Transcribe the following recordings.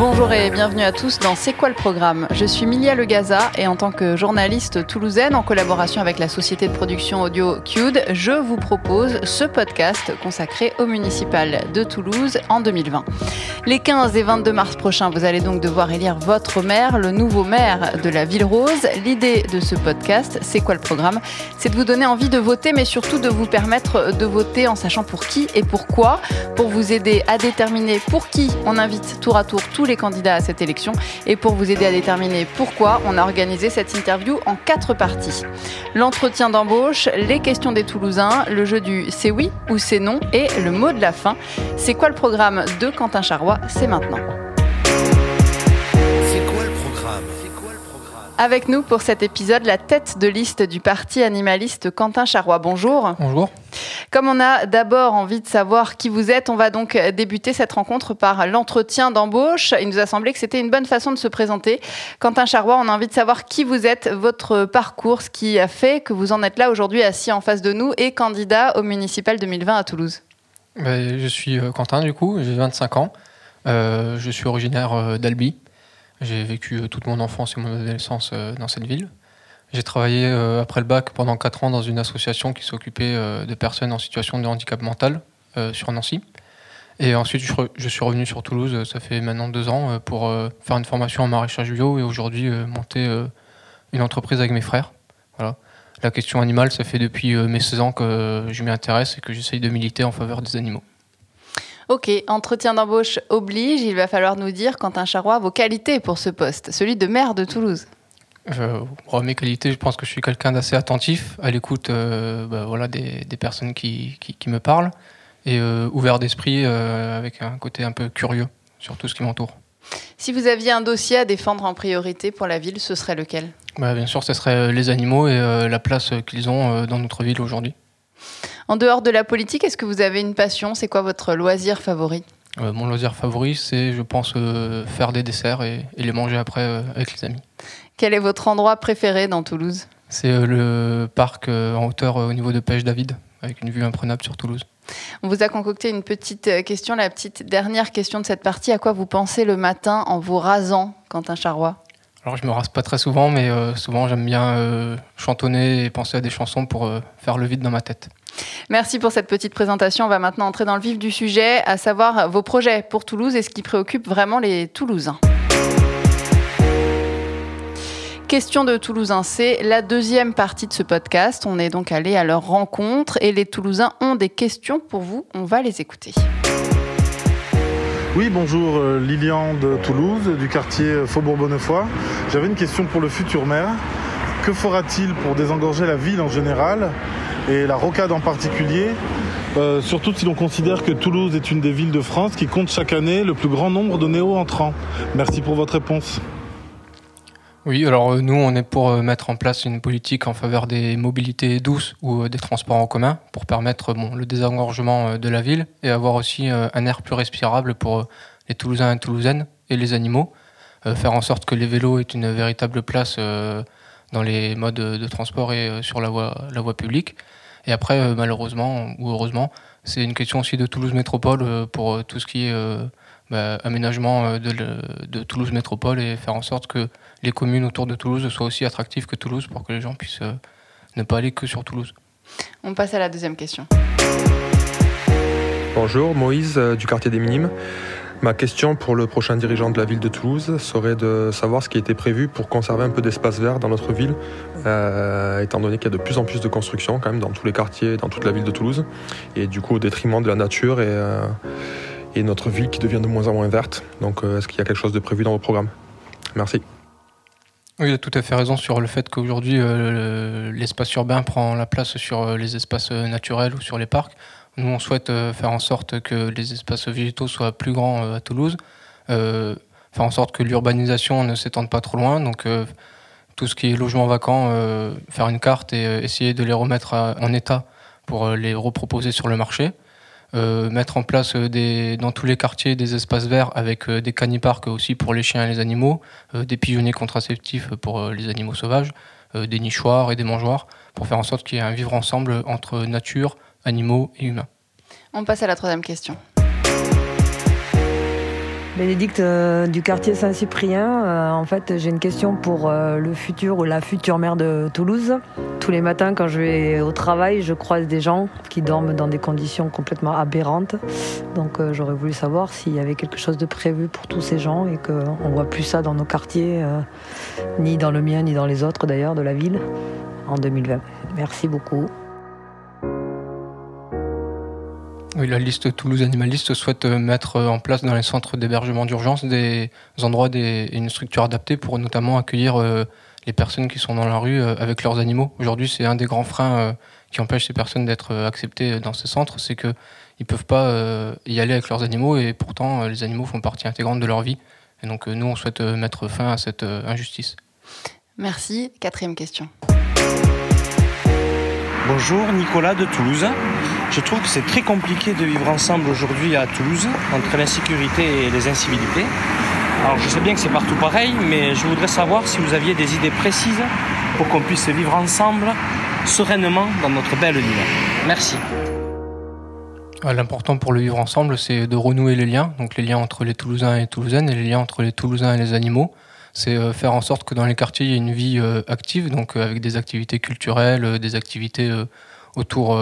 Bonjour et bienvenue à tous dans C'est quoi le programme? Je suis Milia Legaza et en tant que journaliste toulousaine en collaboration avec la société de production audio Qd, je vous propose ce podcast consacré au municipal de Toulouse en 2020. Les 15 et 22 mars prochains, vous allez donc devoir élire votre maire, le nouveau maire de la Ville Rose. L'idée de ce podcast, c'est quoi le programme? C'est de vous donner envie de voter mais surtout de vous permettre de voter en sachant pour qui et pourquoi, pour vous aider à déterminer pour qui on invite tour à tour tous les candidats à cette élection. Et pour vous aider à déterminer pourquoi, on a organisé cette interview en quatre parties. L'entretien d'embauche, les questions des Toulousains, le jeu du c'est oui ou c'est non et le mot de la fin. C'est quoi le programme de Quentin Charrois? C'est maintenant. Avec nous pour cet épisode, la tête de liste du parti animaliste Quentin Charrois. Bonjour. Bonjour. Comme on a d'abord envie de savoir qui vous êtes, on va donc débuter cette rencontre par l'entretien d'embauche. Il nous a semblé que c'était une bonne façon de se présenter. Quentin Charrois, on a envie de savoir qui vous êtes, votre parcours, ce qui a fait que vous en êtes là aujourd'hui assis en face de nous et candidat au municipal 2020 à Toulouse. Ben, je suis euh, Quentin, du coup, j'ai 25 ans. Euh, je suis originaire euh, d'Albi. J'ai vécu euh, toute mon enfance et mon adolescence euh, dans cette ville. J'ai travaillé euh, après le bac pendant 4 ans dans une association qui s'occupait de personnes en situation de handicap mental sur Nancy. Et ensuite, je, suis revenu sur Toulouse, ça fait maintenant deux ans, pour faire une formation en maraîchage bio et aujourd'hui monter une entreprise avec mes frères. La question animale, ça fait depuis mes 16 ans que je m'y intéresse et que j'essaye de militer en faveur des animaux. Ok, entretien d'embauche oblige, il va falloir nous dire, Quentin Charrois, vos qualités pour ce poste, celui de maire de Toulouse. Euh, bon, mes qualités, je pense que je suis quelqu'un d'assez attentif, à l'écoute euh, bah, voilà, des, des personnes qui, qui, qui me parlent, et euh, ouvert d'esprit euh, avec un côté un peu curieux sur tout ce qui m'entoure. Si vous aviez un dossier à défendre en priorité pour la ville, ce serait lequel? Bah, bien sûr, ce serait les animaux et la place qu'ils ont dans notre ville aujourd'hui. En dehors de la politique, est-ce que vous avez une passion? C'est quoi votre loisir favori? Euh, mon loisir favori, c'est, je pense, euh, faire des desserts et, et les manger après euh, avec les amis. Quel est votre endroit préféré dans Toulouse? C'est le parc en hauteur au niveau de Pêche David, avec une vue imprenable sur Toulouse. On vous a concocté une petite question, la petite dernière question de cette partie. À quoi vous pensez le matin en vous rasant, Quentin Charrois? Alors je me rase pas très souvent, mais euh, souvent j'aime bien euh, chantonner et penser à des chansons pour euh, faire le vide dans ma tête. Merci pour cette petite présentation. On va maintenant entrer dans le vif du sujet, à savoir vos projets pour Toulouse et ce qui préoccupe vraiment les Toulousains. Question de Toulousains, c'est la deuxième partie de ce podcast. On est donc allé à leur rencontre et les Toulousains ont des questions pour vous. On va les écouter. Oui, bonjour, euh, Lilian de Toulouse, du quartier Faubourg-Bonnefoy. J'avais une question pour le futur maire. Que fera-t-il pour désengorger la ville en général et la rocade en particulier? Euh, Surtout si l'on considère que Toulouse est une des villes de France qui compte chaque année le plus grand nombre de néo-entrants. Merci pour votre réponse. Oui, alors euh, nous on est pour euh, mettre en place une politique en faveur des mobilités douces ou euh, des transports en commun pour permettre le désengorgement de la ville et avoir aussi un air plus respirable pour les Toulousains et Toulousaines et les animaux. Faire en sorte que les vélos aient une véritable place dans les modes de transport et sur la voie, publique. Et après, malheureusement ou heureusement, c'est une question aussi de Toulouse Métropole pour tout ce qui est bah, aménagement euh, de, le- de Toulouse Métropole et faire en sorte que les communes autour de Toulouse soient aussi attractives que Toulouse pour que les gens puissent euh, ne pas aller que sur Toulouse. On passe à la deuxième question. Bonjour, Moïse euh, du quartier des Minimes. Ma question pour le prochain dirigeant de la ville de Toulouse serait de savoir ce qui a été prévu pour conserver un peu d'espace vert dans notre ville, euh, étant donné qu'il y a de plus en plus de constructions quand même dans tous les quartiers, dans toute la ville de Toulouse, et du coup au détriment de la nature et, euh, et notre ville qui devient de moins en moins verte. Donc euh, est-ce qu'il y a quelque chose de prévu dans vos programmes? Merci. Oui, il a tout à fait raison sur le fait qu'aujourd'hui, euh, le- l'espace urbain prend la place sur euh, les espaces naturels ou sur les parcs. Nous, on souhaite faire en sorte que les espaces végétaux soient plus grands à Toulouse, faire en sorte que l'urbanisation ne s'étende pas trop loin. Donc, tout ce qui est logement vacant, faire une carte et essayer de les remettre en état pour les reproposer sur le marché. Euh, mettre en place euh, dans tous les quartiers des espaces verts avec euh, des caniparks aussi pour les chiens et les animaux, des pigeonniers contraceptifs pour les animaux sauvages. des nichoirs et des mangeoires, pour faire en sorte qu'il y ait un vivre ensemble entre nature, animaux et humains. On passe à la troisième question. Bénédicte euh, du quartier Saint-Cyprien. Euh, en fait, j'ai une question pour euh, le futur ou la future maire de Toulouse. Tous les matins, quand je vais au travail, je croise des gens qui dorment dans des conditions complètement aberrantes. Donc, j'aurais voulu savoir s'il y avait quelque chose de prévu pour tous ces gens et qu'on ne voit plus ça dans nos quartiers, ni dans le mien, ni dans les autres d'ailleurs de la ville, en 2020. Merci beaucoup. Oui, la liste Toulouse Animaliste souhaite euh, mettre en place dans les centres d'hébergement d'urgence des endroits, des, une structure adaptée pour notamment accueillir euh, les personnes qui sont dans la rue euh, avec leurs animaux. Aujourd'hui, c'est un des grands freins qui empêche ces personnes d'être acceptées dans ces centres, c'est qu'ils ne peuvent pas y aller avec leurs animaux et pourtant les animaux font partie intégrante de leur vie. Et donc nous, on souhaite mettre fin à cette injustice. Merci. Quatrième question. Bonjour, Nicolas de Toulouse. Je trouve que c'est très compliqué de vivre ensemble aujourd'hui à Toulouse, entre l'insécurité et les incivilités. Alors je sais bien que c'est partout pareil, mais je voudrais savoir si vous aviez des idées précises pour qu'on puisse vivre ensemble sereinement dans notre belle ville. Merci. Ah, l'important pour le vivre ensemble, c'est de renouer les liens, donc les liens entre les Toulousains et les Toulousaines et les liens entre les Toulousains et les animaux c'est euh, faire en sorte que dans les quartiers, il y ait une vie euh, active, donc euh, avec des activités culturelles, des activités autour,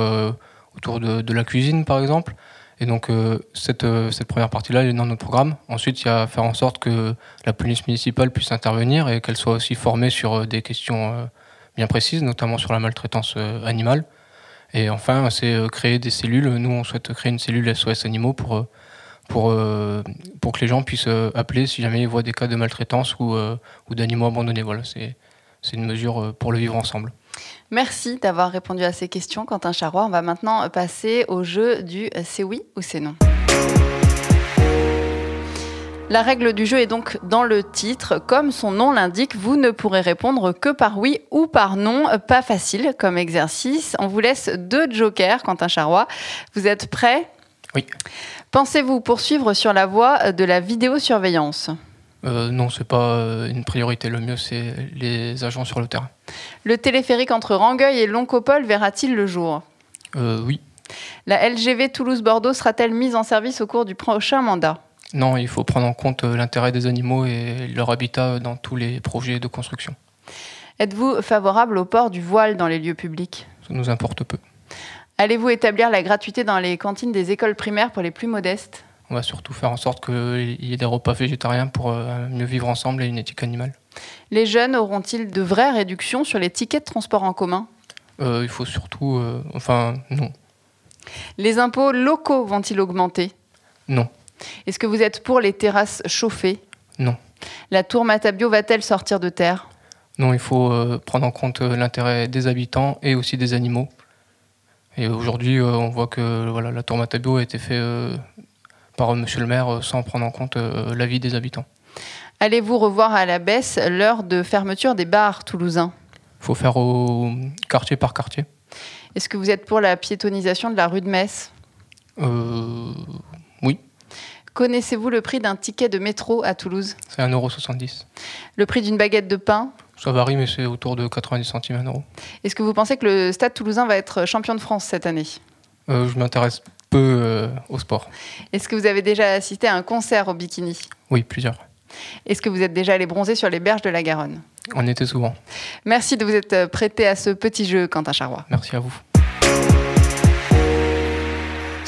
autour de, la cuisine, par exemple. Et donc, cette, cette première partie-là, elle est dans notre programme. Ensuite, il y a faire en sorte que la police municipale puisse intervenir et qu'elle soit aussi formée sur des questions bien précises, notamment sur la maltraitance animale. Et enfin, c'est créer des cellules. Nous, on souhaite créer une cellule SOS Animaux pour pour, euh, pour que les gens puissent euh, appeler si jamais ils voient des cas de maltraitance ou, euh, ou d'animaux abandonnés. Voilà, c'est une mesure pour le vivre ensemble. Merci d'avoir répondu à ces questions, Quentin Charrois. On va maintenant passer au jeu du c'est oui ou c'est non. La règle du jeu est donc dans le titre. Comme son nom l'indique, vous ne pourrez répondre que par oui ou par non. Pas facile comme exercice. On vous laisse deux jokers, Quentin Charrois. Vous êtes prêts? Oui. Pensez-vous poursuivre sur la voie de la vidéosurveillance? Euh, non, c'est pas euh, une priorité. Le mieux, c'est les agents sur le terrain. Le téléphérique entre Rangueil et Loncopole verra-t-il le jour? Euh, Oui. La LGV Toulouse-Bordeaux sera-t-elle mise en service au cours du prochain mandat? Non, il faut prendre en compte l'intérêt des animaux et leur habitat dans tous les projets de construction. Êtes-vous favorable au port du voile dans les lieux publics? Ça nous importe peu. Allez-vous établir la gratuité dans les cantines des écoles primaires pour les plus modestes? On va surtout faire en sorte qu'il y ait des repas végétariens pour euh, mieux vivre ensemble et une éthique animale. Les jeunes auront-ils de vraies réductions sur les tickets de transport en commun? Euh, Il faut surtout... Euh, enfin, non. Les impôts locaux vont-ils augmenter? Non. Est-ce que vous êtes pour les terrasses chauffées? Non. La tour Matabio va-t-elle sortir de terre? Non, il faut prendre en compte l'intérêt des habitants et aussi des animaux. Et aujourd'hui, on voit que voilà, la tour Matabio a été faite par Monsieur le maire euh, sans prendre en compte l'avis des habitants. Allez-vous revoir à la baisse l'heure de fermeture des bars toulousains? Il faut faire au quartier par quartier. Est-ce que vous êtes pour la piétonisation de la rue de Metz? Euh, Oui. Connaissez-vous le prix d'un ticket de métro à Toulouse? C'est 1,70€. Le prix d'une baguette de pain? Ça varie, mais c'est autour de 90 centimes, 1 euro. Est-ce que vous pensez que le Stade toulousain va être champion de France cette année? Euh, Je m'intéresse peu euh, au sport. Est-ce que vous avez déjà assisté à un concert au bikini? Oui, plusieurs. Est-ce que vous êtes déjà allé bronzer sur les berges de la Garonne? On était souvent. Merci de vous être prêté à ce petit jeu, Quentin Charrois. Merci à vous.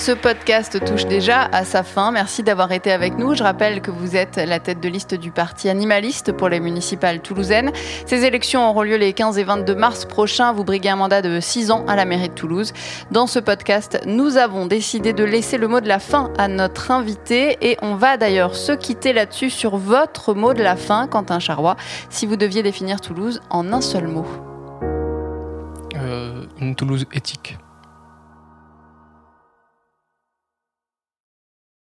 Ce podcast touche déjà à sa fin. Merci d'avoir été avec nous. Je rappelle que vous êtes la tête de liste du parti animaliste pour les municipales toulousaines. Ces élections auront lieu les 15 et 22 mars prochains. Vous briguez un mandat de 6 ans à la mairie de Toulouse. Dans ce podcast, nous avons décidé de laisser le mot de la fin à notre invité et on va d'ailleurs se quitter là-dessus sur votre mot de la fin, Quentin Charrois, si vous deviez définir Toulouse en un seul mot. Euh, une Toulouse éthique.